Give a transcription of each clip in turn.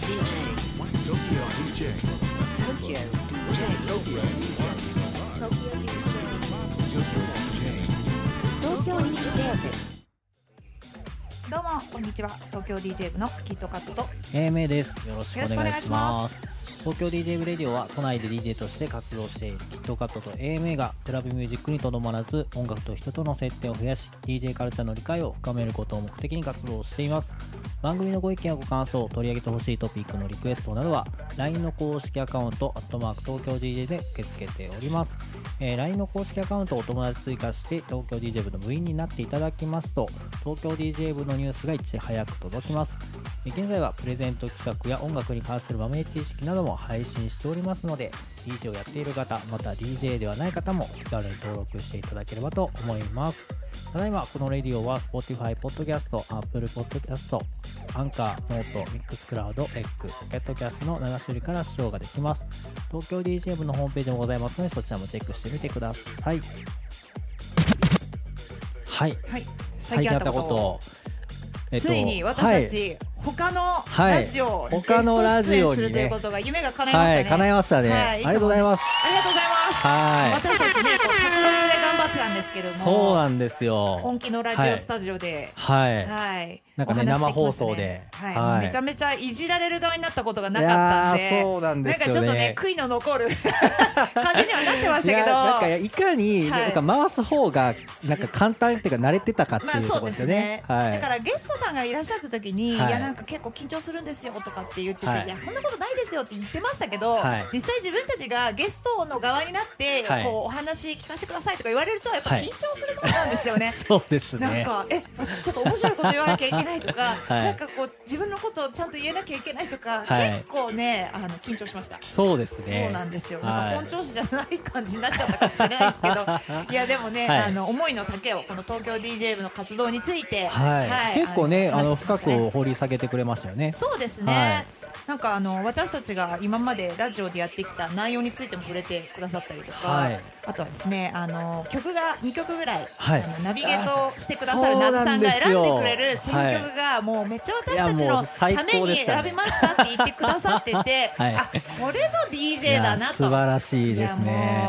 どうもこんにちは。東京 DJ 部のキットカットと。AMA です。よろしくお願いします。東京 DJ ブレディオは都内で DJ として活動しているキットカットと AMA がクラブミュージックにとどまらず音楽と人との接点を増やし DJ カルチャーの理解を深めることを目的に活動しています。番組のご意見やご感想取り上げてほしいトピックのリクエストなどは LINE の公式アカウントアットマーク東京 DJ で受け付けております、えー LINE の公式アカウントをお友達追加して東京 DJ 部の部員になっていただきますと東京 DJ 部のニュースがいち早く届きます。現在はプレゼント企画や音楽に関する豆知識なども配信しておりますので DJ をやっている方また DJ ではない方も気軽に登録していただければと思います。ただいまこのレディオは Spotify、Podcast、Apple Podcast、 Anchor、note、Mixcloud、エッグ、 Pocket Cast の7種類から視聴ができます。東京 DJ 部のホームページもございますのでそちらもチェックしてみてください。はい。はい。最近あったことえっとついに私たち、はい他のラジオにねゲスト出演するということが夢が叶いましたね、はい、叶いましたね、はい。ありがとうございます。ありがとうございます。はい。私たちねこうってたんですけども。そうなんですよ。本気のラジオスタジオで。はい、はい、なんかねお話できました生放送で。はい。はい。めちゃめちゃいじられる側になったことがなかったんで。そうなんですよね。なんかちょっとね悔いの残る。感じにはなってましたけど。いやなんかいかに、はい。なんか回す方がなんか簡単っていうか慣れてたかってまあいうところそうですよね。はい。だからゲストさんがいらっしゃった時に、はい。い、やなんか結構緊張するんですよとかって言ってて、はい。い、やそんなことないですよって言ってましたけど、はい。実際自分たちがゲストの側になって、はい。こうお話聞かせてくださいとか言われるとやっぱはい緊張するもんなんですよね。そうですなんね。かえちょっと面白いこと言わなきゃいけないとか、はいなんかこう自分のことをちゃんと言えなきゃいけないとか、はい結構ねあの緊張しました。そうですね。そうなんですよ。はいなんか本調子じゃない感じになっちゃったかもしれないですけど、いやでもね、はいあの思いの丈をこの東京 DJ 部の活動について、はい。結構ね、あの深く掘り下げてくれましたよね。そうですね。はいなんかあの私たちが今までラジオでやってきた内容についても触れてくださったりとか、はい。あとはですねあの曲が2曲ぐらい、はい。あのナビゲートしてくださるあナツさんが選んでくれる選曲がもうめっちゃ私たちのために選びましたって言ってくださってて、はい。あこれぞい DJ やだなと。素晴らしいですね。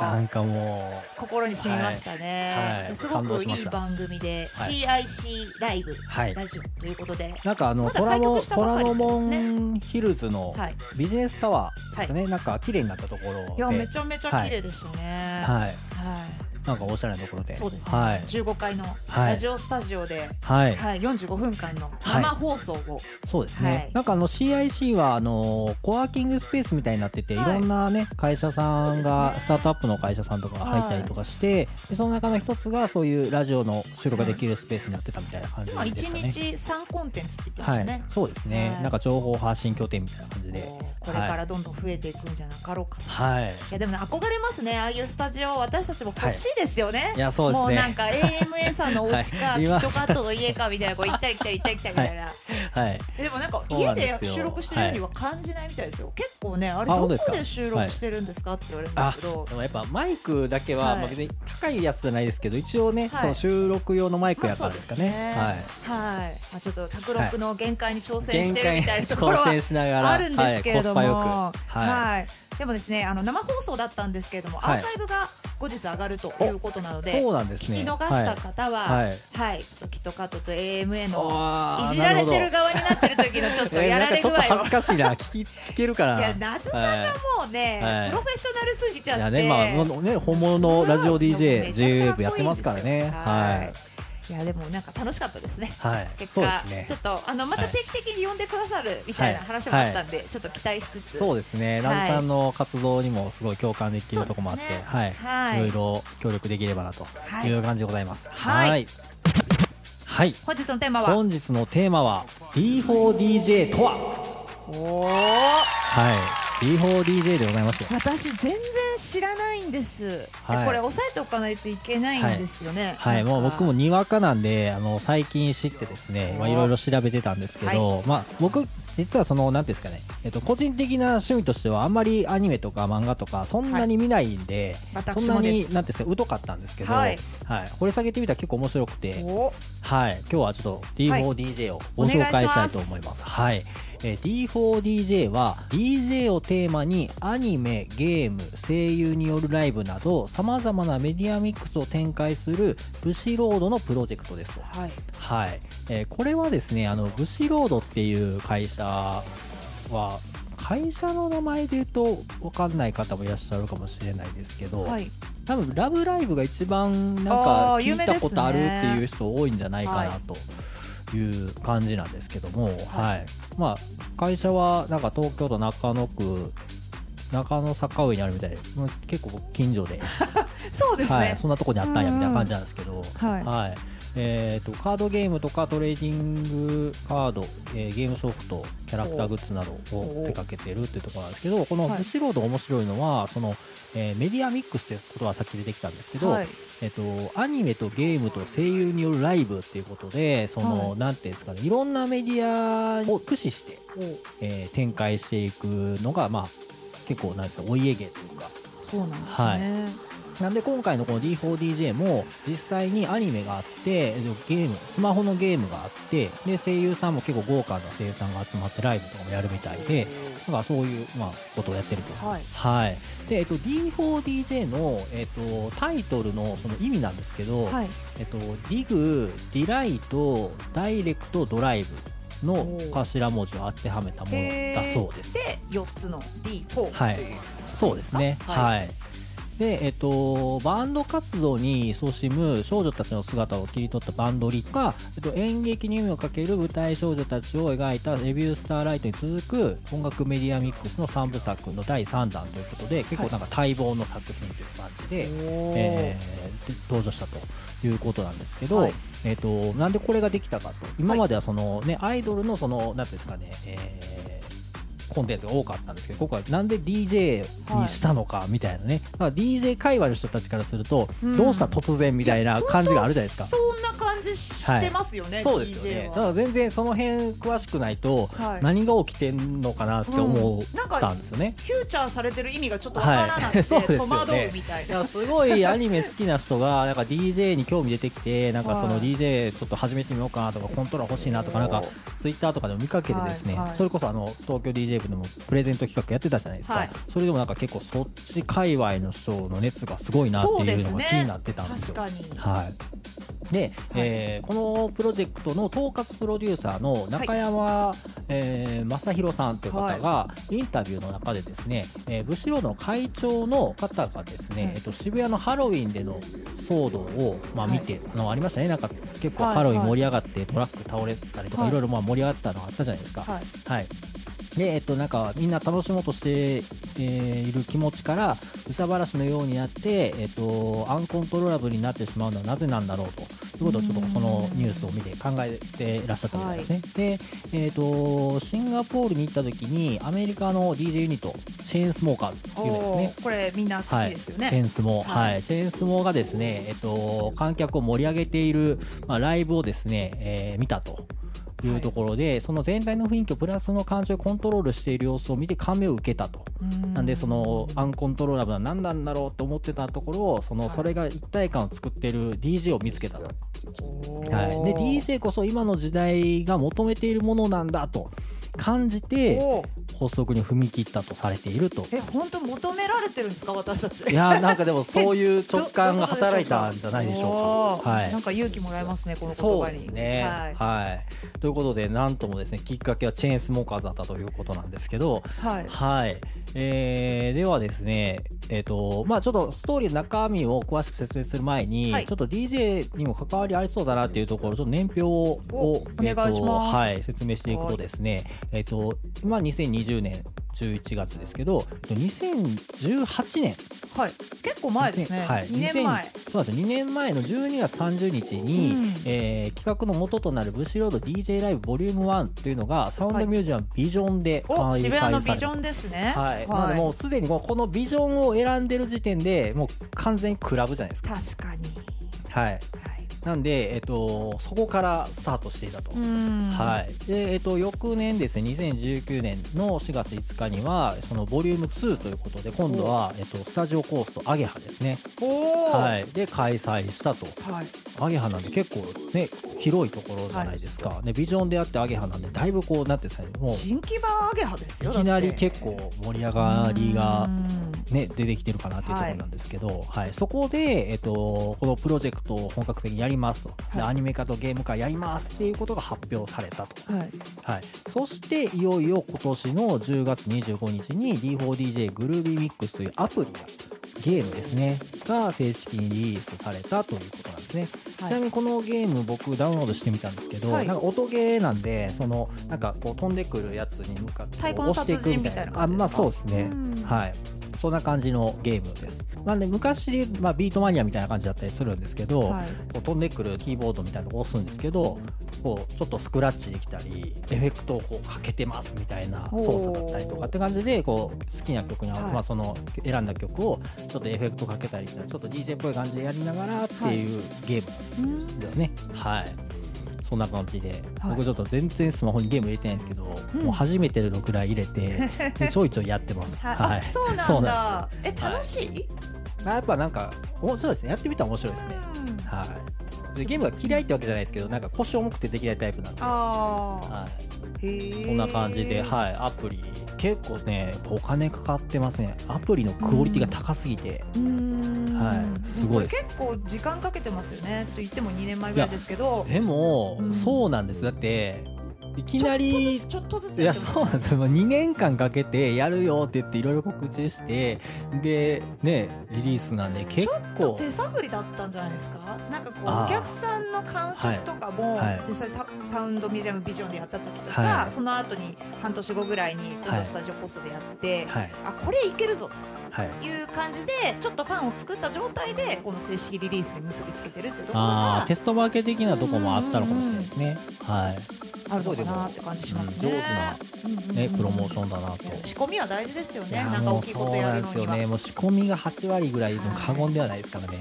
なんかも心に染みましたね、はい。はい。すごくいい番組で、はい。CIC ライブ、はい。ラジオということでうなんかあの虎ノ開局したばかり虎ノですね。門ヒルズのはい。ビジネスタワーですね。なんか綺麗になったところで。いやめちゃめちゃ綺麗でしたね。はい。はいなんかおしゃれなところで。そうですね。はい。15階のはい。ラジオスタジオで、はい。はい、45分間の生放送を、そうですね、はい。なんかあの CIC はあのコワーキングスペースみたいになってて、はい。い、ろんなね会社さんが、スタートアップの会社さんとかが入ったりとかして、でその中の一つがそういうラジオの収録ができるスペースになってたみたいな感じ今でしたね。一日3コンテンツって言ってましはい。たね。、そうですね、はい。なんか情報発信拠点みたいな感じで、これからどんどん増えていくんじゃなかろうかと。はい、い。やでもね憧れますね。ああいうスタジオ私たちも欲しいですよね。いやそうですね。もうなんか AMA さんのお家か、はい。キットカットの家かみたいなこう行ったり来たり行ったり来たりみたいな。はい、えでもなんか家で収録してるようには感じないみたいですよ。結構ねあれどこで収録してるんですかって言われるんですあけどで。もやっぱマイクだけは、はい。まあ、別に高いやつじゃないですけど一応ね、はい。その収録用のマイクまあやったんですかね,、はい。はい。まあちょっと卓録の限界に挑戦してるみたいなところ挑はあるんですけれども、はい、はいでもですね、あの生放送だったんですけれども、はい。アーカイブが後日上がるということなので、そうなんですね。聞き逃した方は、ははい。い、ちょっとキットカットと AMA のいじられてる側になってる時の ちょっとやられ具合を。恥ずかしいな。聞けるかな。いや夏さんがもうね、はい。プロフェッショナルすぎちゃって、いやねまあね本物のラジオ DJ めちゃくちゃ J-Wave やってますからね。はいいやでもなんか楽しかったですね。はい。結果、ね。ちょっとあのまたはい。定期的に呼んでくださるみたいなはい。話もあったんで、ちょっと期待しつつ、そうですね。はい。ラズさんの活動にもすごい共感できるところもあって、ね。はい、はい。いろいろ協力できればなとはい。いう感じでございます。はい。はい。はい。本日のテーマは、本日のテーマは D4DJ とは？おお、はい。D4DJ でございますよ。私全然知らないんです。ではい。これ押さえておかないといけないんですよね。はい、なんか。もう僕もにわかなんで、あの最近知ってですね、まあおいろいろ調べてたんですけど、まあ僕実はそのなんていうんですかね、えっと個人的な趣味としてはあんまりアニメとか漫画とかそんなに見ないんで、私そんなになんていうんですか疎かったんですけど、ははい。い、掘り下げてみたら結構面白くて、おはい、今日はちょっと D4DJ をご紹介したいと思います。はい、えー D4DJ は DJ をテーマにアニメゲーム声優によるライブなどさまざまなメディアミックスを展開するブシロードのプロジェクトですと。はい。はい、えーこれはですねあのブシロードっていう会社は会社の名前で言うと分かんない方もいらっしゃるかもしれないですけど、はい。多分「ラブライブ!」が一番なんあか聞いたことあるっていう人多いんじゃないかはなという感じなんですけども、はい。まあ、会社はなんか東京都中野区中野坂上にあるみたいで結構近所で、そうですはい、ねそんなとこにあったんやみたいな感じなんですけど、はい。はいえー、とカードゲームとかトレーディングカード、えーゲームソフトキャラクターグッズなどを手掛けてるっていうところなんですけどこのはいブシロード面白いのはその、えーメディアミックスっていうことはさっき出てきたんですけど、はい。えっと、アニメとゲームと声優によるライブっていうことでその、はい。なんていうんですかねいろんなメディアを駆使して、えー展開していくのが、まあ、結構なんですかお家芸というか。そうなんですねなんで今回のこの D4DJ も実際にアニメがあってえっとゲームスマホのゲームがあってで声優さんも結構豪華な声優さんが集まってライブとかもやるみたいでなんかそういう、まあ、ことをやってると。はいはいでえっと、D4DJ の、えっと、タイトルのその意味なんですけど、はいえっと、 Dig、Delight、Direct、Drive の頭文字を当てはめたものだそうです。で4つの D4 はいというそうですね。ははい。で、えっと、バンド活動に勤しむ少女たちの姿を切り取ったバンドリか、えっと、演劇に夢をかける舞台少女たちを描いたレビュースターライトに続く音楽メディアミックスの3部作の第3弾ということで、結構なんか待望の作品という感じで、えーで登場したということなんですけど、はい。えっとなんでこれができたかと。今まではその、ね、アイドルのそのなんていうんですかね、えーコンテンツが多かったんですけど今回なんで DJ にしたのかみたいなね、だから DJ 界隈の人たちからすると、うん。どうした突然みたいな感じがあるじゃないですか。そんな感じしてますよね、そうですよね。はだから全然その辺詳しくないと、はい。何が起きてんのかなって思うんなんかったんですよね。フューチャーされてる意味がちょっとわからなくはいて、そうですよね。戸惑うみたいな。すごいアニメ好きな人がなんか DJ に興味出てきてなんかそのはい。DJ ちょっと始めてみようかなとかコントローラー欲しいなとかなんかツイッターとかでも見かけてですね、はいはい。それこそあの東京 DJ 部でもプレゼント企画やってたじゃないですか、はい。それでもなんか結構そっち界隈の人の熱がすごいなっていうのが気になってたんですよ。確かに。はい。で、えーこのプロジェクトの統括プロデューサーの中山、えー正弘さんという方が、インタビューの中でですね、えーブシロの会長の方がですね、はい。えっと、渋谷のハロウィンでの騒動を、まあ、見て、あのありましたね。なんか結構はい。ハロウィン盛り上がって、トラック倒れたりとか、はい。いろいろまあ盛り上がったのがあったじゃないですか。はい。はいでえっと、なんかみんな楽しもうとして、えーいる気持ちから憂さ晴らしのようになって、えっと、アンコントローラブルになってしまうのはなぜなんだろうということをちょっとそのニュースを見て考えていらっしゃったみたいですね。で、えっと、シンガポールに行った時にアメリカの DJ ユニットチェーンスモーカーズっていうですおねーこれみんな好きですよね。はい、チェーンスモ、はいはい、チェーンスモがですね、えっと、観客を盛り上げている、まあ、ライブをですね、えー見たと。いうところで、その全体の雰囲気をプラスの感情でコントロールしている様子を見て感銘を受けたと。うん。なんでそのアンコントローラブルは何なんだろうと思ってたところをそのはいそれが一体感を作っている DJ を見つけたと。はい、で DJ こそ今の時代が求めているものなんだと感じて発足に踏み切ったとされていると。え本当求められてるんですか私たち。いやーなんかでもそういう 直感が働いたんじゃないでしょうか。はいなんか勇気もらえますねこの言そう葉に。ですね、はい。はい。ということで、なんともですね、きっかけはチェーンスモーカーズだったということなんですけど、はい。はい。えーではですね、えっ、と、まあちょっとストーリーの中身を詳しく説明する前に、はいちょっと DJ にも関わりありそうだなっていうところ、ちょっと年表を、おえーとお願いしますはい、説明していくとですね、えっ、と、今2020年11月ですけど、えっと2018年はい。結構前ですね。はい、二年前。2000そうなんです2年前の12月30日に、うんえー企画の元となるブシロード DJ ライブボリューム1というのがサウンドミュージアムビジョンで開催おされ渋谷のたビジョンですね。はい、なのでもうすでにもうこのビジョンを選んでる時点でもう完全にクラブじゃないですか。確かに。はい、はい。なんで、えっと、そこからスタートしていたと。うん。はい。でえっと、翌年ですね2019年の4月5日にはそのボリューム2ということで今度は、えっと、スタジオコーストアゲハですね、はい、で開催したと。はいアゲハなんで結構ね広いところじゃないですか、ね、ビジョンであってアゲハなんでだいぶこうなんていうんですかねもう新木場アゲハですよ。いきなり結構盛り上がりがうん。ね、出てきてるかなっていうところなんですけど、はい。そこで、えっと、このプロジェクトを本格的にやりますと、ではい。アニメ化とゲーム化やりますっていうことが発表されたと、はい。はい、そしていよいよ今年の10月25日に D4DJ グルービーミックスというアプリがゲームですね。が正式にリリースされたということなんですね、はい。ちなみにこのゲーム僕ダウンロードしてみたんですけど、はい。なんか音ゲーなんでそのなんかこう飛んでくるやつに向かって押していくみたいなあまあそうですね。うん。はいそんな感じのゲームです。なんで昔、まあ、ビートマニアみたいな感じだったりするんですけど、はい。こう飛んでくるキーボードみたいなのを押すんですけどこうちょっとスクラッチできたりエフェクトをこうかけてますみたいな操作だったりとかって感じでこう好きな曲に合わせて、はい。まあ、その選んだ曲をちょっとエフェクトかけたりちょっと DJ っぽい感じでやりながらっていうゲームうんですね。はいそんな感じで、はい。僕ちょっと全然スマホにゲーム入れてないんですけど、うん。もう初めてのくらい入れてで ちょいちょいやってます。はい。あそうなんだえ楽しい？まあやっぱなんか面白いですね。やってみたら面白いですね。うん。はい。でゲームが嫌いってわけじゃないですけどなんか腰重くてできないタイプなんで、はああい、へえそんな感じで、はい、アプリ。結構ねお金かかってますね。アプリのクオリティが高すぎて、はいすごい結構時間かけてますよね。と言っても2年前ぐらいですけど。でも、うん。そうなんです。だっていきなりちょっとずついやそうなんですよ。2年間かけてやるよって言っていろいろ告知してでねリリースなんで結ちょっと構手探りだったんじゃないですか？なんかこうお客さんの感触とかも、はい。はい。実際ササウンドミュージアムビジョンでやった時とか、はい。その後に半年後ぐらいに今スタジオコストでやって、はい。あこれいけるぞ！はい。という感じでちょっとファンを作った状態でこの正式リリースに結びつけてるってところがテストマーケ的なとこもあったのかもしれないですね。はいあるのかなって感じしますね。うん上手なね、プロモーションだなと。仕込みは大事ですよねなんか大きいことやるのには。もうそうなんですよね。もう仕込みが8割ぐらいの過言ではないですからね。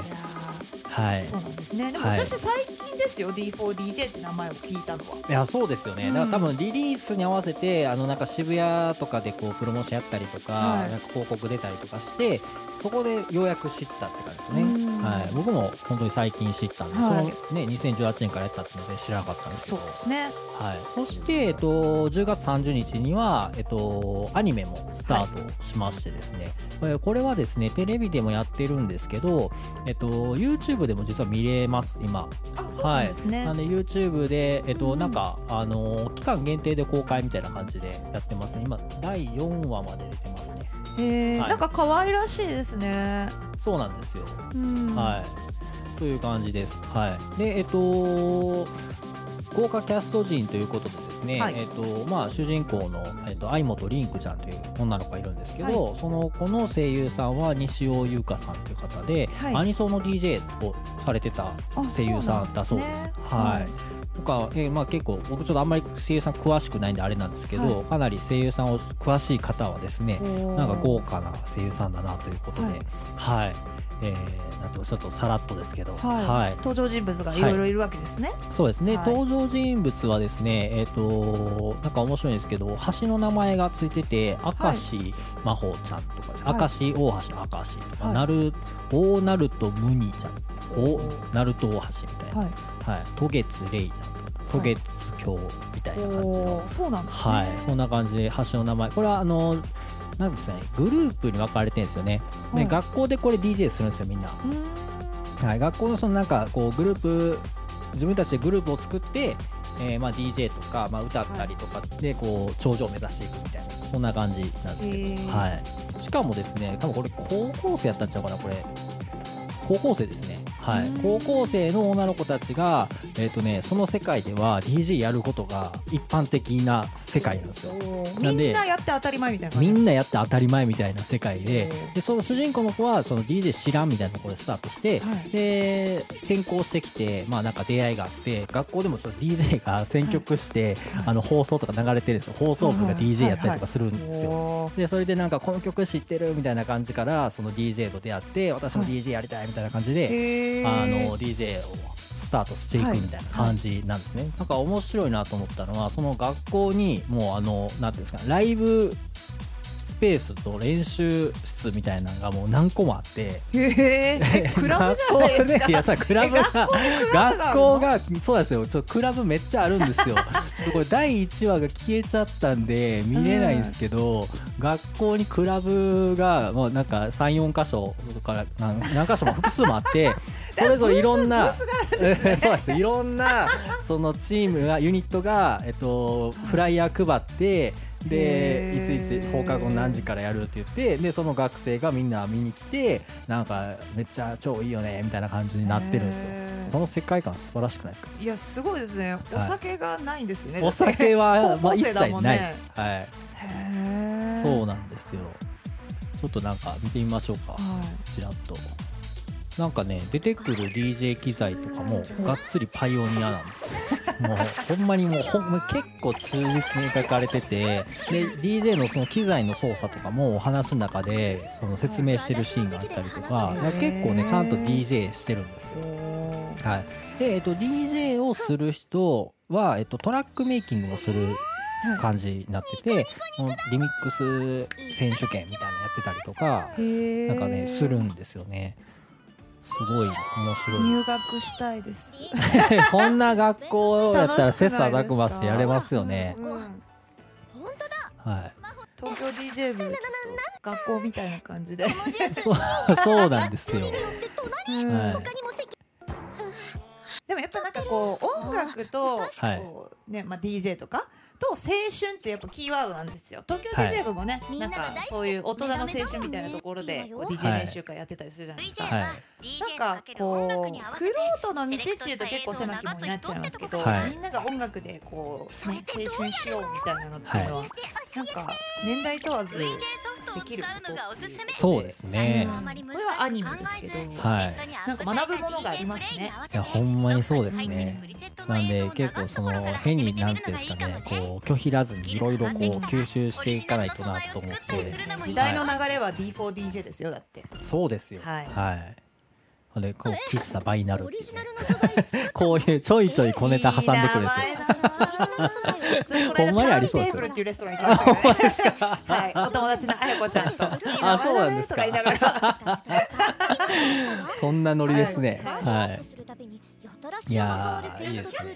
はい。ーそうなんですねでもはい私最近ですよ D4DJ って名前を聞いたのは。いやそうですよね、うんだから多分リリースに合わせてあのなんか渋谷とかでこうプロモーションやったりとか,、はいなんか広告出たりとかしてそこでようやく知ったって感じですね、うん。はい、僕も本当に最近知ったんで、はい。そのね、2018年からやったっていうので知らなかったんですけど。そうですね。はい、そして、えっと、10月30日には、えっと、アニメもスタートしましてですね、これこれはですねテレビでもやってるんですけど、えっと、YouTube でも実は見れます今。あそうなんですね。なんで YouTube で、えっとうん。なんか、あの期間限定で公開みたいな感じでやってますね。今第4話まで出てます。ねへーはい。なんか可愛らしいですね。そうなんですよ、うん。はい。という感じです。はい。でえっと豪華キャスト陣ということでですね、はい。えっとまあ、主人公の、えっと、相本凛子ちゃんという女の子がいるんですけど、その子の声優さんは西尾優香さんという方で、はい。アニソンの DJ をされてたあ声優さんだそうです。ね。はいとか、えーまあ、結構僕ちょっとあんまり声優さん詳しくないんであれなんですけど、はかなり声優さんを詳しい方はですねなんか豪華な声優さんだなということで、ははい。い、えー、なんていうかちょっとさらっとですけど、はい、はい。登場人物がいろいろいるわけですね。そうですね、はい。登場人物はですね、えっ、と、なんか面白いんですけど、橋の名前がついてて、明石真帆ちゃんとか明石大橋の明石とか、はい。なる大鳴門ムニちゃん、おおー鳴門大橋みたいな、はい。はい、渡月レイちゃんとか、渡月京みたいな感じの、おーそうなんですね。はい、そんな感じで橋の名前、これはあの、なんですかね、グループに分かれてるんですよね。はい。ね学校でこれ DJ するんですよ、みんな。はい、学校のそのなんかこうグループ自分たちでグループを作って、えーまあ DJ とか、まあ、歌ったりとかでこう頂上を目指していくみたいなそんな感じなんですけど、はい、しかもですね多分これ高校生やったんちゃうかなこれ。高校生ですね、はい、高校生の女の子たちが、えーとね、その世界では DJ やることが一般的な世界なんですよ。みんなやって当たり前みたいなみんなやって当たり前みたいな世界ででその主人公の子はその DJ 知らんみたいなところでスタートして、はい。で転校してきて、まあ、なんか出会いがあって学校でもその DJ が選曲して、はいあの放送とか流れてるんですよ。放送部が DJ やったりとかするんですよ。おー。でそれでなんかこの曲知ってるみたいな感じからその DJ と出会って私もはい DJ やりたいみたいな感じで、あの DJ をスタートしていくみたいな感じなんですね、なんか面白いなと思ったのはその学校にもうあのなんていうんですかライブスペースと練習室みたいなのがもう何個もあって。へえ。クラブじゃないですか。いやさクラブがえ学校がそうですよ。ちょっとクラブめっちゃあるんですよちょっとこれ第1話が消えちゃったんで見れないんですけど、学校にクラブがもうなんか34箇所から何何箇所も複数もあって それぞれいろんな そうです。いろんなそのチームがユニットが、えっと、フライヤー配ってでいついつ放課後何時からやるって言ってでその学生がみんな見に来てなんかめっちゃ超いいよねみたいな感じになってるんですよ。この世界観素晴らしくないですか？いやすごいですね。お酒がないんですよね、お酒は、まあ、一生だもんね。切ないです、はい、そうなんですよ。ちょっとなんか見てみましょうか。はちらっとなんかね出てくる DJ 機材とかもがっつりパイオニアなんですよ。もうほんまにもうほんま結構忠実に描かれててで DJ のその機材の操作とかもお話の中でその説明してるシーンがあったりとか結構ねちゃんと DJ してるんですよ。はい、で、えっと、DJ をする人は、えっと、トラックメイキングをする感じになってて、リミックス選手権みたいなのやってたりとか、なんかね、するんですよね。すごい面白い。入学したいです こんな学校やったら切磋琢磨してやれますよね。うんはい。東京 DJ 部ちょっと学校みたいな感じで、そう、そうなんですよ。うんはい。でもやっぱなんかこう音楽とはいこうねまあ DJ とかと青春ってやっぱキーワードなんですよ。東京はい。DJ 部もね、なんが大好きそういう大人の青春みたいなところでこう DJ はい練習会やってたりするじゃないですか、はい。なんかこう。クロートの道っていうと結構狭き門になっちゃいますけど、はいみんなが音楽でこう、ね、青春しようみたいなのっていうのは、なんか年代問わずできることそうですね。うんこれはアニメですけど、はい。なんか学ぶものがありますね。いやほんまにそうですね。なんで結構その変になんていうんですかねこう拒否らずにいろいろこう吸収していかないとなと思って。そうですね時代の流れは D4DJ ですよだって。そうですよ。はい。はいでこう喫茶バイナルねこういうちょいちょい小ネタ挟んでくるんですよいい名前だなほんまにありそうですよね はい。お友達のあやこちゃんと。あそうなんですか。そんなノリですね。ははいいやーいいですね、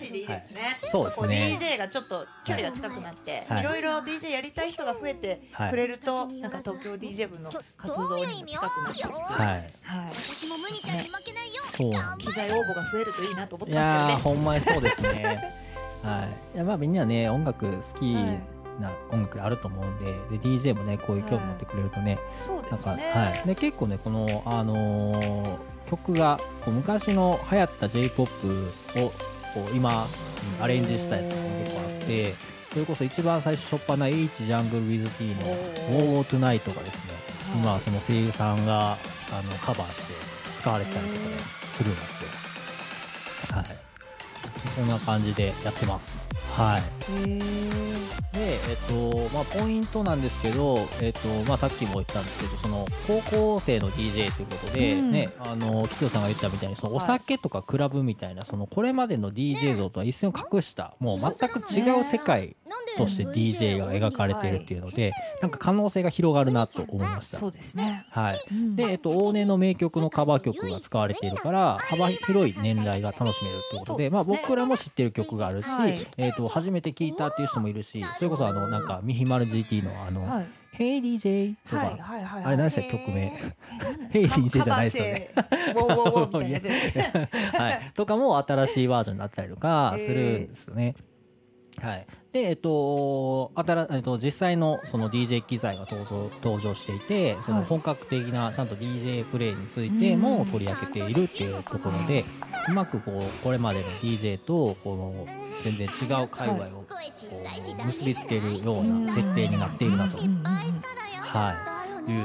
そうですね。こう DJ がちょっと距離が近くなって、はい。い、ろいろ DJ やりたい人が増えてくれると、なんか東京 DJ 部の活動にも近くなってきて、はい。はい。私もムニちゃんに負けないよそう機材応募が増えるといいなと思っいてますやーけどね。ほんまにそうですね。はい。いやまあみんなね音楽好きはいな音楽であると思うんでで DJ もねこういう興味持ってくれるとねそうなんか、ですね。はい、で結構ねこの、あのー曲がこう昔の流行った j p o p をこう今うんアレンジしたやつが結構あってそれこそ一番最初初っ端な H ジャングル with T の「お War Tonight」がですねはい。今その声優さんがあのカバーして使われてたりとかねするんですよはい。そんな感じでやってますはい。で、えっとまあ、ポイントなんですけど、えっとまあ、さっきも言ったんですけどその高校生の DJ ということで、うん。ねあのキキョさんが言ったみたいにそのおはい。酒とかクラブみたいなそのこれまでの DJ 像とは一線を画したもう全く違う世界として DJ が描かれているっていうので、なんか可能性が広がるなと思いました。そうですね。はい。うん。で、えっと、往年の名曲のカバー曲が使われているから幅広い年代が楽しめるということでまあ、僕らも知ってる曲があるし、はい。えっと初めて聞いたっていう人もいるしそれこそあのなんかミヒマル GT のあのはい。「Hey DJ」とか。あれ何でしたっけ曲名えなんだ Hey DJ じゃないですよね。はい、とかも新しいバージョンになったりとかするんですよね。はい、で、えっと、新えっと、実際のその DJ 機材が登場登場していてそのはい。本格的なちゃんと DJ プレイについても取り上げているっていうところでうまくこうこれまでの DJ とこの全然違う界隈を結びつけるような設定になっているなと、はい、いう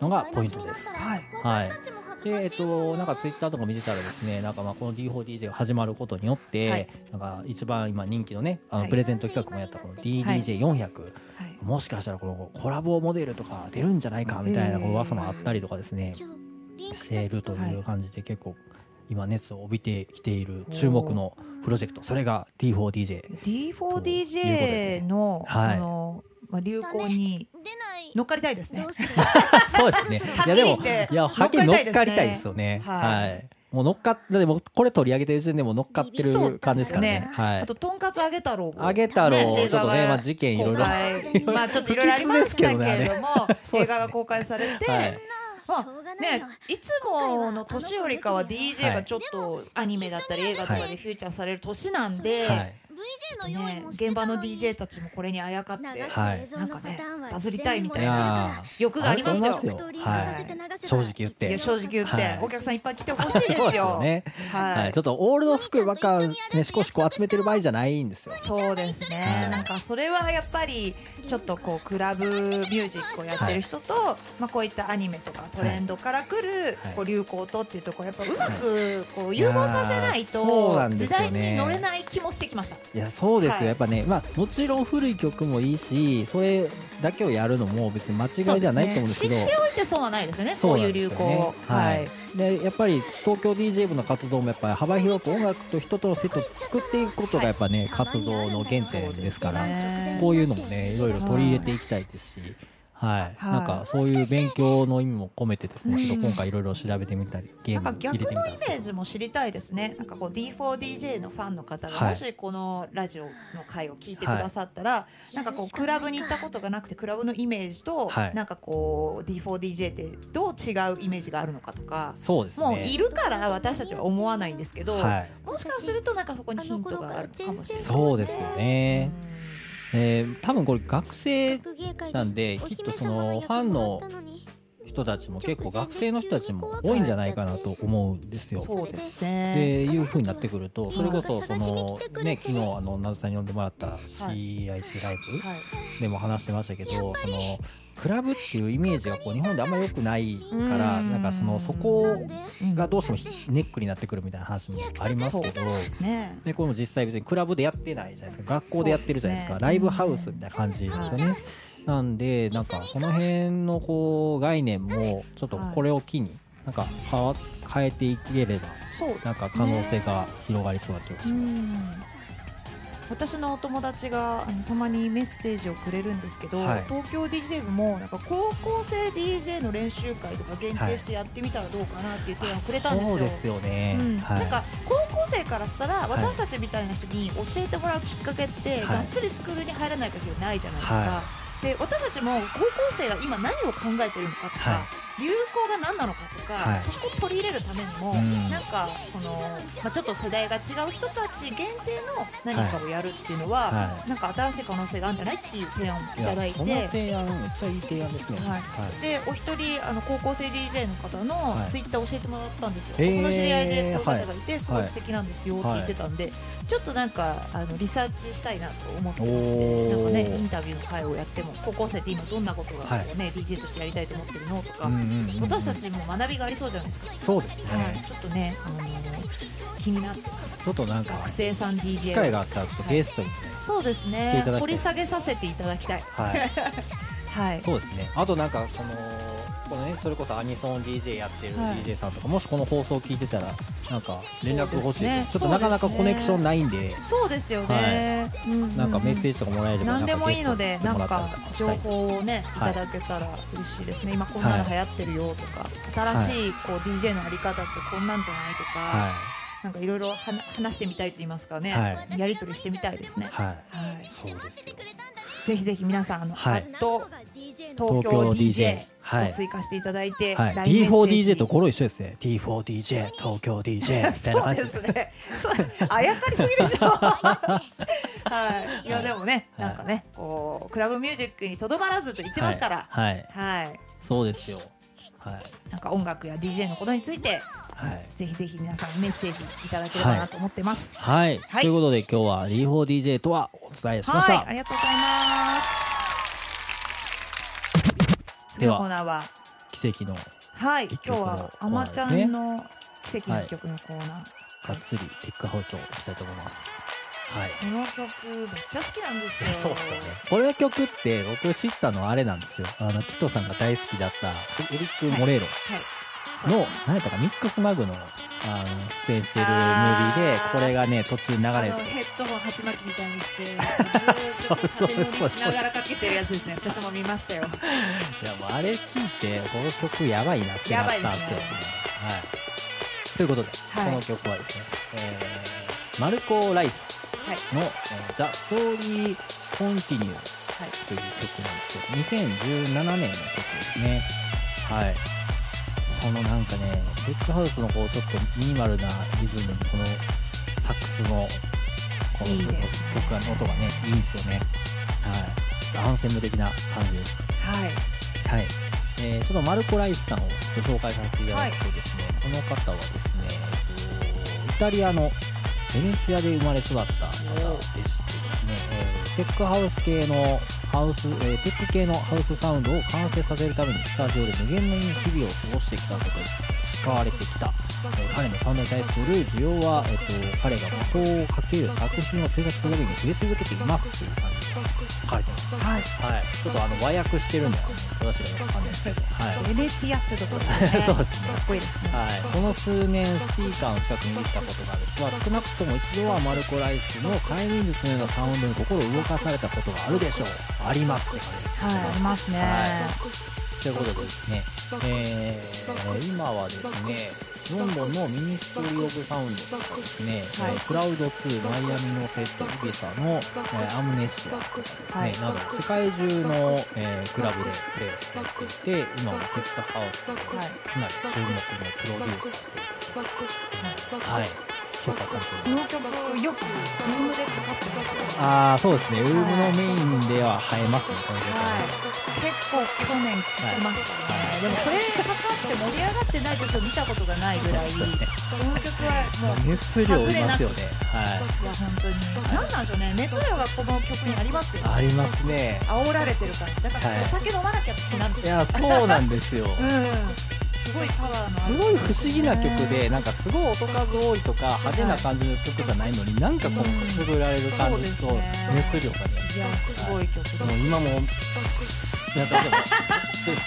のがポイントです。はい。はいで、えっと、なんかツイッターとか見てたらですね、なんかまあこの D4DJ が始まることによって、はい。なんか一番今人気のね、あのはい。プレゼント企画もやったこの DDJ400、はい。もしかしたらこのコラボモデルとか出るんじゃないかみたいなこう噂もあったりとかですね、しているという感じで結構今熱を帯びてきている注目のプロジェクトそれが D4DJ D4DJ のはい。そのまあ流行に出ない乗っかりたいですね。そうですね。はっきりいやでも言って。いやはっきり乗っかりたい乗っかりたいですよね。はい。はい。もう乗っかっだってもうこれ取り上げてる時点でもう乗っかってる感じですからね。はい。あととんかつ揚げ太郎揚げ太郎ねちょっとねまあ事件いろいろ。まあちょっといろいろありましたけれども映画が公開されて、はい。しょうがないねよ、いつもの年よりかは DJ はいがちょっとアニメだったり映画とかでフューチャーされる年なんで、はい、VJ の用意ねも、して現場の DJ たちもこれにあやかって。はい。なんかねバズりたいみたいいなや欲がありますよ。ありますよ。はい。正直言っいやて。正直言って、はい。お客さんいっぱい来てほしいですよ。そうですよね。はい、はい、ちょっとオールドスクールばっかねしこしこ集めてる場合じゃないんですよ。そうですね、はい。なんかそれはやっぱりちょっとこうクラブミュージックをやってる人と、まあ、こういったアニメとかトレンドから来るはい。こう流行とっていうところやっぱうまくこう融合させないいやーそうなと時んですよね。代に乗れない気もしてきました。いやそうですよ、はい。やっぱねまあもちろん古い曲もいいしそれだけをやるのも別に間違いじゃないと思うんですけど。知っておいて損はないですよねそこういう流行。を。はい。でやっぱり東京 DJ 部の活動もやっぱり幅広く音楽と人とのセットを作っていくことがやっぱね、活動の原点ですから。ね。こういうのもねいろいろ取り入れていきたいですし、はい。はい。なんかそういう勉強の意味も込めてですね、うん。ちょっと今回いろいろ調べてみたりゲーム入れ逆のイてみたんですけどメージも知りたいですね。なんかこう D4DJ のファンの方がはい。もしこのラジオの回を聞いてくださったら、なんかこうクラブに行ったことがなくてクラブのイメージと、はい。なんかこう D4DJ ってどう違うイメージがあるのかとか、そうですね。もういるから私たちは思わないんですけど、はい。もしかするとなんかそこにヒントがあるのかもしれない。そうですよね、えー多分これ学生なんでおきっとそのファンの人たちも結構学生の人たちも多いんじゃないかなと思うんですよ。そうですってね。いう風になってくるとそれこそそのね昨日あのなずさんに呼んでもらった CIC ライブはい。でも話してましたけどそのクラブっていうイメージがこう日本であんまり良くないからうんなんかそのそこうんがどうしてもネックになってくるみたいな話もありますけど。でこれも実際別にクラブでやってないじゃないですか学校でやってるじゃないですかライブハウスみたいな感じですよね。なんでなんかその辺のこう概念もちょっとこれを機になんか変わ変えていければなんか可能性が広がりそうな気がします。私のお友達があのたまにメッセージをくれるんですけど、はい。東京 DJ 部もなんか高校生 DJ の練習会とか限定してやってみたらどうかなっていう提案をくれたんですよ。そうですよね。うん。はい。なんか高校生からしたら私たちみたいな人に教えてもらうきっかけって、はい。がっつりスクールに入らない限りないじゃないですか、はで私たちも高校生が今何を考えてるのかとか、はい流行が何なのかとか、はい。そこを取り入れるためにも、うん。なんかその、まあ、ちょっと世代が違う人たち限定の何かをやるっていうのは、はなんか新しい可能性があるんじゃないっていう提案をいいただいて。その提案めっちゃいい提案ですね。はい。でお一人あの高校生 DJ の方のはい。ツイッター教えてもらったんですよ、へー。僕の知り合いでこういう方がいて、すごいはい素敵なんですよって言ってたんで、ちょっとなんかあのリサーチしたいなと思ってましおてー。なんかねインタビューの会をやっても高校生って今どんなことがね DJ としてやりたいと思ってるのとか、うん私たちも学びがありそうじゃないですか、そうですね。はい、ちょっとね、あのー気になってます。ちょっとなんか学生さん DJ 機会があったらゲストにね、そうですね。掘り下げさせていただきたい。はい。はい。そうですね。あとなんかそのこのねそれこそアニソン DJ やってるはい。DJ さんとか、もしこの放送を聞いてたらなんか連絡欲しいです。ね。ちょっとなかなかコネクションないんで、そうですよね、うんうんうん。なんかメッセージとかもらえれば何でもいいのでななんんか情報をねいはい。ただけたら嬉しいですね。今こんなの流行ってるよとか新しいこう DJ のあり方ってこんなんじゃないとかはなんかいろいろ話してみたいと言いますかね。はい。やり取りしてみたいですね。いはい。はい。そうですよ。ぜひぜひ皆さんあのはいアット東京 DJ はいを追加していただいてはい。ージ D4DJ と語呂一緒ですね。D4DJ 東京 DJ みたいなそうで感じすね。そうあやかりすぎでしょ。はい。いやでもね、はいなんかね、こうクラブミュージックにとどまらずと言ってますから、はい。はい。はい。そうですよ。はい。なんか音楽や DJ のことについて、はい。ぜひぜひ皆さんメッセージいただければなと思ってます。はい。はいということで今日は D4DJ とはお伝えしましはい、たあ。りがとうございます。次のコーナーは、奇跡のはい、一今日はあまちゃんの奇跡の曲のコーナー。がっつりテックハウスをしたいと思います。はい。この曲めっちゃ好きなんですよ。そうですよね。これの曲って僕知ったのはあれなんですよ。あのキトさんが大好きだったエリック・モレーロ。はい。の何やったかミックスマグのあの出演してるムービーでこれがね途中流れて。ヘッドホン鉢巻きみたいにして ずそうーっとそうそう縦乗りしながらかけてるやつですね。私も見ましたよ。いやもうあれ聞いてこの曲やばいなってなったんで。すよね。はい、ということで、はい。この曲はですね、えーマルコ・ライス。はいの「えーザ・ストーリー・コンティニュー」はい。という曲なんですけど2017年の曲ですね。はい。このなんかねテックハウスのこうちょっとミニマルなリズムにこのサックスのこの曲の音がねいいんですよね。はい。アンセム的な感じです。はい。はい、えー、ちょっとマルコ・ライスさんをご紹介させていただくとですね、この方はですね、えっとイタリアのベネツィアで生まれ育った方でしてですね、えーテックハウス系のハウス、えーテック系のハウスサウンドを完成させるためにスタジオで無限の日々を過ごしてきたことに使われてきた、えー彼のサウンドに対する需要は、えっと彼が魔法をかける作品を制作するために増え続けていますという感書かれてます。はい。はい、ちょっとあの和訳してるんで、私がわかんないですけど、はい。ベネツィアってところですね。そうですね。かっこいいですね。はい、この数年スピーカーの近くに来たことがある人は少なくとも一度はマルコ・ライスの催眠術のようなサウンドに心を動かされたことがあるでしょう。ありますって感じです。はいありますね。はいということでですね、えー今はですねロンドンの Ministry of Sound とかですね、はい。えークラウド2、マイアミのセット、イビサの、えー Amnesia とかですね、はい。など世界中の、えークラブでプレイされていて、今はテックスハウスで、はい。かなり注目のプロデューサーということで、はい、紹介されてまの曲よくルームでかかってますよねす。ああ、そうですね、ウームのメインでは映えますね、この曲ははいね。結構去年聴きましたね、でもこれかかって盛り上がってない時を見たことがないぐらいこの曲はもう熱量いますよね。はい。いや本当に、なんなんでしょうね熱量がこの曲にありますよありますね。煽られてる感じだから、はいお酒飲まなきゃってなるんですよいや、そうなんですよ。うんすごいパワーのすごい不思議な曲で、なんかすごい音数多いとか派手な感じの曲じゃないのに、なんかこうくすぐられる感じと熱量がね。いやすごい曲、もう今も、なんかでも、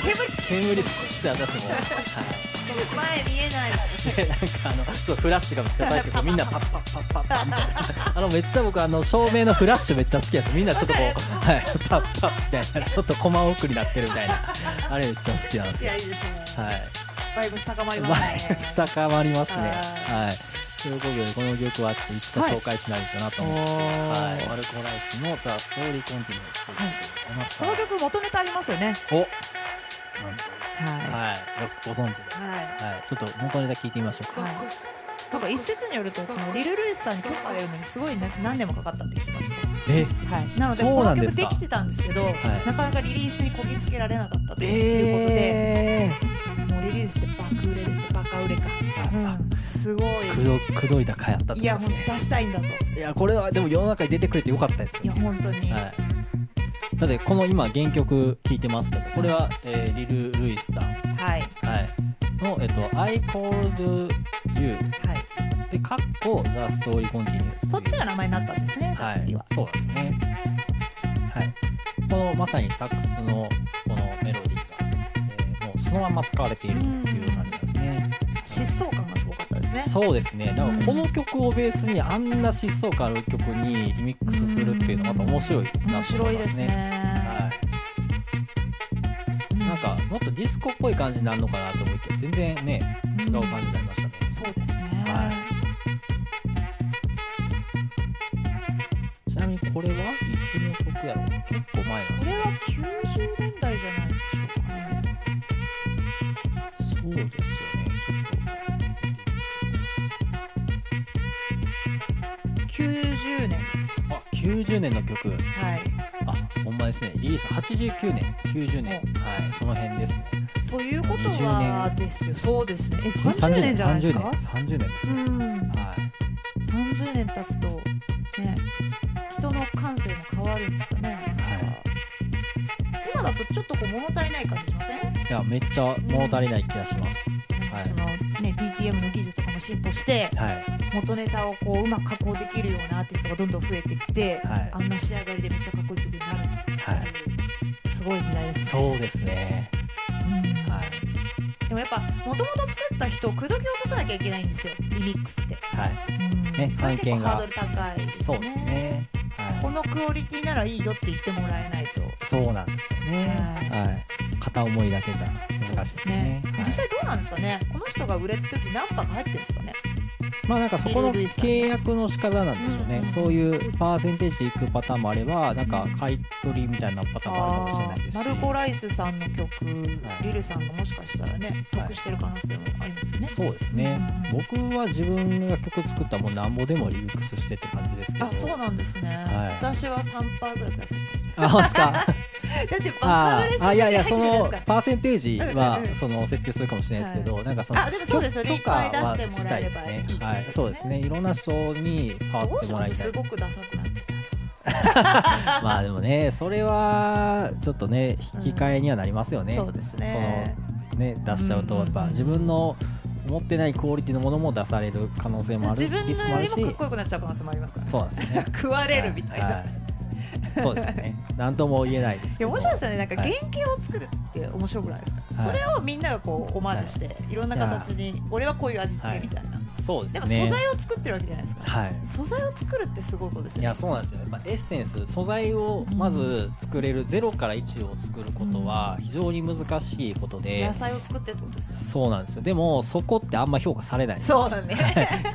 煙煙って私も、はい。前見えないでなんかあのちょっとフラッシュがめっちゃ大くてみんなパッパッパッパッパッみたいなあのめっちゃ僕あの照明のフラッシュめっちゃ好きですみんなちょっとこうはいパッパッみたいなちょっとコマ送りになってるみたいなあれめっちゃ好きなんですよいやいいですね、はいバイブス高まりバますイね高まりますね。ははい。ということでこの曲はちょっといつか紹介しないとなと思って、はい、マルコ・ライスの「ザ・ストーリー・コンティニュー」というここの曲元ネタありますよね。お。なんははい。よくご存知でいはい。はい。ちょっと元ネタ聞いてみましょうか。はい。なんか一説によるとこのリル・ルイスさんに許可が得るのにすごい、ね、何年もかかったって聞きました。え？はい、なのでこの曲できてたんですけど、い。なかなかリリースにこぎつけられなかったということで、リリースして爆売れですよ。バカ売れか、ーうん、すごい。くどくどいた回あったって。いや本当出したいんだといやこれはでも世の中に出てくれてよかったですいやよ、本当に、はい、だってこの今原曲聴いてますけどこれは、えーリル・ルイスさん、はい。はい、の、えっと「I called you はい」で「カッコ The Story Continues」そっちが名前になったんですねじゃはい。あ次は、そうですね。はい。このまさにサックスのこのメロそのまま使われているという感じですね。疾走感がすごかったですね。そうですね。だからこの曲をベースにあんな疾走感ある曲にリミックスするっていうのはまた面白いな面と思白いですね。はい、なんかもっとディスコっぽい感じになるのかなと思って全然ね違う感じになりましたね、そうですね、はちなみにこれは？いつの曲やろう？結構前なんですね。これは90年代じゃない90年の曲。はい。あほんまですね。リリース89年。90年。はいその辺ですね。ということ20は年ですよ。そうですね。え30年。じゃないですか？30年30年ですね、うん。はい。30年経つとね人の感性も変わるんですかね、はい。今だとちょっとこう物足りない感じしません？いやめっちゃ物足りない気がします。はいなん DTM の技術とかも進歩してはい。元ネタをこううまく加工できるようなアーティストがどんどん増えてきて、はい。あんな仕上がりでめっちゃかっこいい曲になるとはい。すごい時代ですね。そうですね。うんはい。ででもやっぱもともと作った人を口説き落とさなきゃいけないんですよ。リミックスって、はい。うん。ねそれ結構ハードル高いですそうですねこはのクオリティならいいよって言ってもらえないと。いそうなんですよね。ははい。片思いだけじゃ難しいですね。はい。実際どうなんですかね。この人が売れた時何泊入ってるんですかねまあなんかそこの契約の仕方なんでしょうね、そういうパーセンテージでいくパターンもあればなんか買い取りみたいなパターンもあるかもしれないですし。マルコ・ライスさんの曲、はい。リルさんがもしかしたらね得してる可能性もありますよね、そうですね、うん僕は自分が曲作ったらもうなんぼでもリミックスしてって感じですけど。あそうなんですね、はい。私は3パーぐらいくださいあすか？だってバあカ売れしてあいやいやそのパーセンテージはその設定するかもしれないですけど、なんかそのあでもそうですよねいっぱい出してもらえればいいですね。はい、そうですね。いろんな人に触ってもらいたい。すすごくダサくなってたまあでもねそれはちょっとね引き換えにはなりますよね、そうですね。そのね出しちゃうとやっぱ自分の持ってないクオリティのものも出される可能性もあるし自分のよりもかっこよくなっちゃう可能性もありますからね。そうですよね。食われるみたいな、、はい。そうですねなんとも言えない。ですけどや面白いですよねなんかはい。原型を作るって面白くないですか、はい。それをみんながこうオマージュして、い、ろんな形に俺はこういう味付けみたいな、そうですでもね素材を作ってるわけじゃないですか、はい。素材を作るってすごいことですよね。いやそうなんですよ。ね、まあ、エッセンス素材をまず作れる0から1を作ることは非常に難しいことで、野菜を作ってるってことですよそうなんですよ。でもそこってあんま評価されない。そうだね。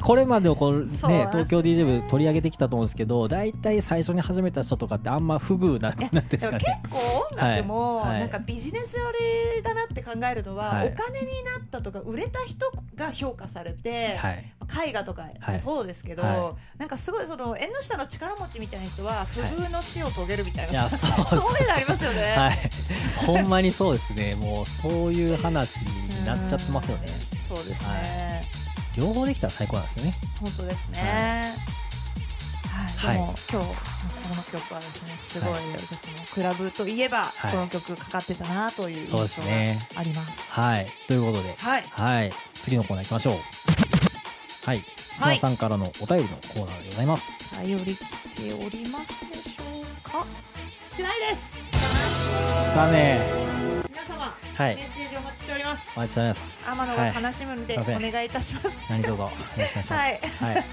これまでをこう、ね東京 DJ 部取り上げてきたと思うんですけど大体最初に始めた人とかってあんま不遇ななんですでも結かね構音楽もはい。はい。なんかビジネス寄りだなって考えるのは、はい。お金になったとか売れた人が評価されて、はい絵画とかもそうですけど、はなんかすごいその縁の下の力持ちみたいな人は不遇の死を遂げるみたいな、いや そうそういうのありますよね。はい。ほんまにそうですね。もうそういう話になっちゃってますよね。うん。そうですね、は両方できたら最高なんですよね。本当ですね。はい、でも、はい。今日この曲はですねすごいはい。私もクラブといえば、はい。この曲かかってたなという印象がすね。あります。はい。ということで。はい、はい。次のコーナー行きましょうはい。はい。砂さんからのお便りのコーナーでございます。頼り来ておりますでしょうか？してないです。さあね皆様、はい。メッセージお待ちしております。お。待ちしております。天野はいが悲しむので、すいません。お願いいたします。何卒よろしくお願いします。はい、はい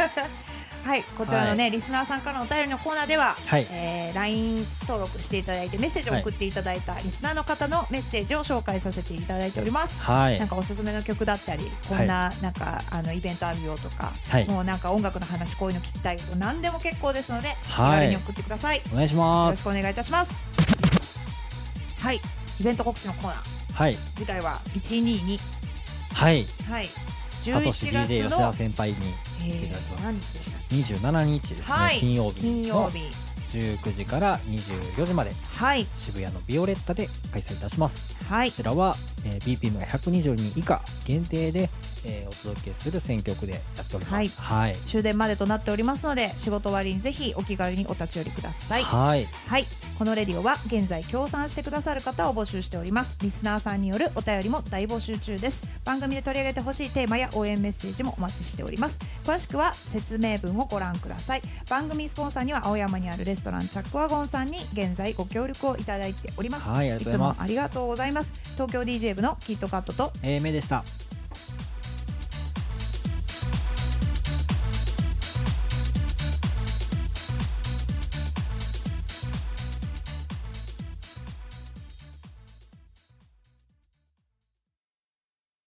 はい、こちらのね、リスナーさんからのお便りのコーナーでは、はい。えー LINE 登録していただいてメッセージを送っていただいたリスナーの方のメッセージを紹介させていただいております。はい。なんかおすすめの曲だったり、こんな、なんかあのイベントあるよとか、はい。もうなんか音楽の話こういうの聞きたいと何でも結構ですので、気はい。軽に送ってください。よお願いしろます。しくお願いいたします。はい、イベント告知のコーナー、はい。次回は122、はい。はい、サトシ11 DJ 吉月田の、先輩にえ来ていただきます。ー、何日でしたっ27日ですね、はい。金曜日の金曜日。19時から24時まで。はい、渋谷のビオレッタで開催いたします。はい。こ、ちらは、えー BPM が120人以下限定で、えーお届けする選曲でやっております。はい。終電までとなっておりますので仕事終わりにぜひお気軽にお立ち寄りください。はい。はいこのレディオは現在協賛してくださる方を募集しております。リスナーさんによるお便りも大募集中です。番組で取り上げてほしいテーマや応援メッセージもお待ちしております。詳しくは説明文をご覧ください。番組スポンサーには青山にあるレストランチャックワゴンさんに現在ご協力をいただいております。はいいます。つもありがとうございます。東京 DJ 部のキットカットとえー、めでした